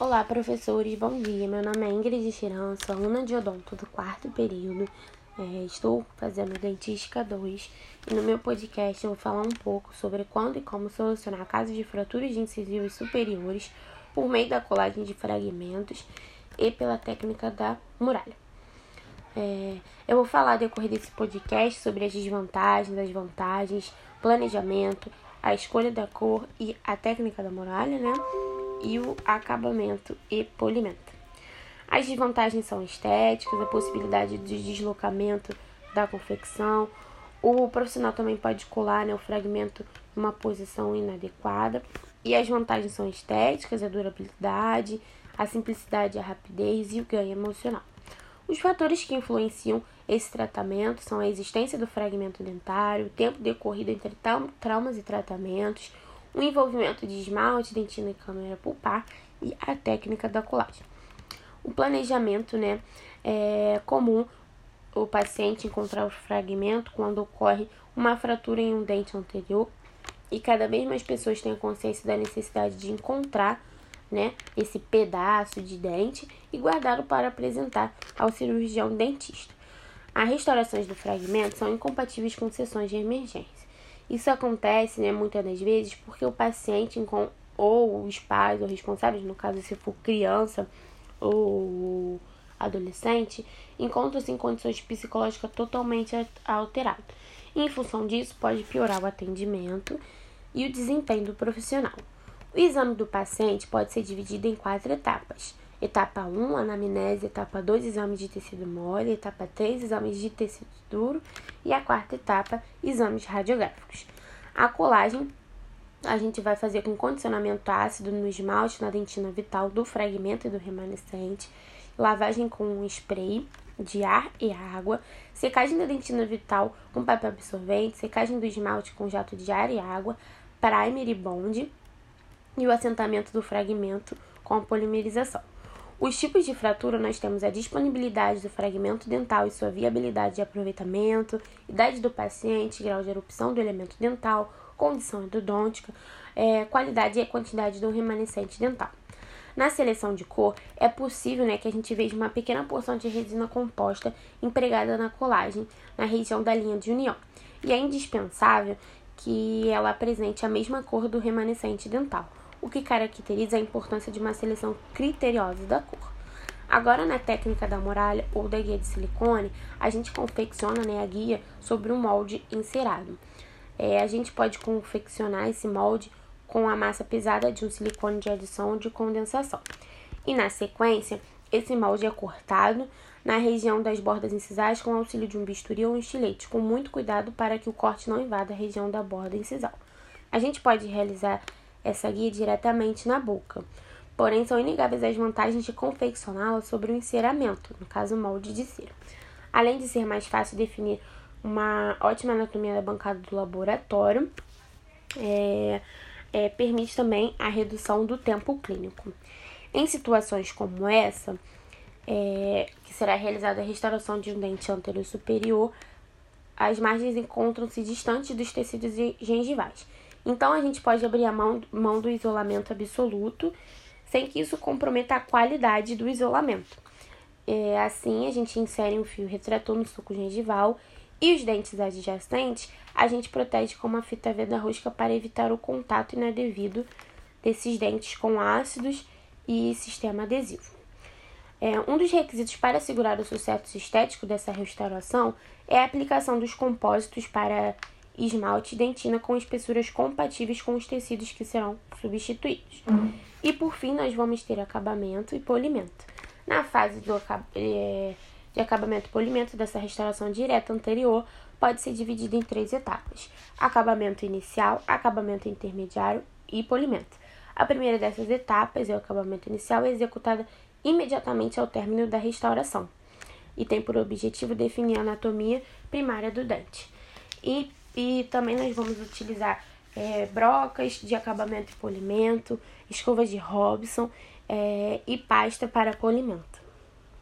Olá, professores, bom dia. Meu nome é Ingrid Chiran, sou aluna de odonto do quarto período. É, estou fazendo Dentística 2 e no meu podcast eu vou falar um pouco sobre quando e como solucionar casos de fraturas de incisivos superiores por meio da colagem de fragmentos e pela técnica da muralha. É, eu vou falar decorrer desse podcast sobre as desvantagens, as vantagens, planejamento, a escolha da cor e a técnica da muralha, né? E o acabamento e polimento. As desvantagens são estéticas, a possibilidade de deslocamento da confecção. O profissional também pode colar né, o fragmento em uma posição inadequada. E as vantagens são estéticas, a durabilidade, a simplicidade, a rapidez e o ganho emocional. Os fatores que influenciam esse tratamento são a existência do fragmento dentário, o tempo decorrido entre traumas e tratamentos, o envolvimento de esmalte, dentina e câmera pulpar e a técnica da colagem. O planejamento, né, é comum o paciente encontrar o fragmento quando ocorre uma fratura em um dente anterior e cada vez mais pessoas têm a consciência da necessidade de encontrar né, esse pedaço de dente e guardá-lo para apresentar ao cirurgião dentista. As restaurações do fragmento são incompatíveis com sessões de emergência. Isso acontece, né, muitas das vezes, porque o paciente ou os pais ou responsáveis, no caso se for criança ou adolescente, encontram-se em condições psicológicas totalmente alteradas. em função disso, pode piorar o atendimento e o desempenho do profissional. O exame do paciente pode ser dividido em quatro etapas. Etapa 1, anamnese. Etapa 2, exames de tecido mole. Etapa 3, exames de tecido duro. E a quarta etapa, exames radiográficos. A colagem a gente vai fazer com condicionamento ácido no esmalte, na dentina vital do fragmento e do remanescente. Lavagem com spray de ar e água. Secagem da dentina vital com papel absorvente. Secagem do esmalte com jato de ar e água. Primer e bond. E o assentamento do fragmento com a polimerização. Os tipos de fratura nós temos a disponibilidade do fragmento dental e sua viabilidade de aproveitamento, idade do paciente, grau de erupção do elemento dental, condição endodôntica, é, qualidade e quantidade do remanescente dental. Na seleção de cor, é possível né, que a gente veja uma pequena porção de resina composta empregada na colagem na região da linha de união. E é indispensável que ela apresente a mesma cor do remanescente dental o que caracteriza a importância de uma seleção criteriosa da cor. Agora, na técnica da muralha ou da guia de silicone, a gente confecciona né, a guia sobre um molde encerado. É, a gente pode confeccionar esse molde com a massa pesada de um silicone de adição ou de condensação. E na sequência, esse molde é cortado na região das bordas incisais com auxílio de um bisturi ou um estilete, com muito cuidado para que o corte não invada a região da borda incisal. A gente pode realizar essa guia diretamente na boca. Porém, são inegáveis as vantagens de confeccioná-la sobre o enceramento, no caso, molde de cera. Além de ser mais fácil definir uma ótima anatomia da bancada do laboratório, é, é, permite também a redução do tempo clínico. Em situações como essa, é, que será realizada a restauração de um dente anterior superior, as margens encontram-se distantes dos tecidos gengivais. Então a gente pode abrir a mão, mão do isolamento absoluto sem que isso comprometa a qualidade do isolamento. É, assim, a gente insere um fio retrator no suco gengival e os dentes adjacentes a gente protege com uma fita veda rosca para evitar o contato inadevido desses dentes com ácidos e sistema adesivo. É, um dos requisitos para assegurar o sucesso estético dessa restauração é a aplicação dos compósitos para esmalte e dentina com espessuras compatíveis com os tecidos que serão substituídos. E por fim, nós vamos ter acabamento e polimento. Na fase do, é, de acabamento e polimento dessa restauração direta anterior, pode ser dividido em três etapas: acabamento inicial, acabamento intermediário e polimento. A primeira dessas etapas, é o acabamento inicial, executada imediatamente ao término da restauração e tem por objetivo definir a anatomia primária do dente. E e também nós vamos utilizar é, brocas de acabamento e polimento, escovas de Robson é, e pasta para polimento.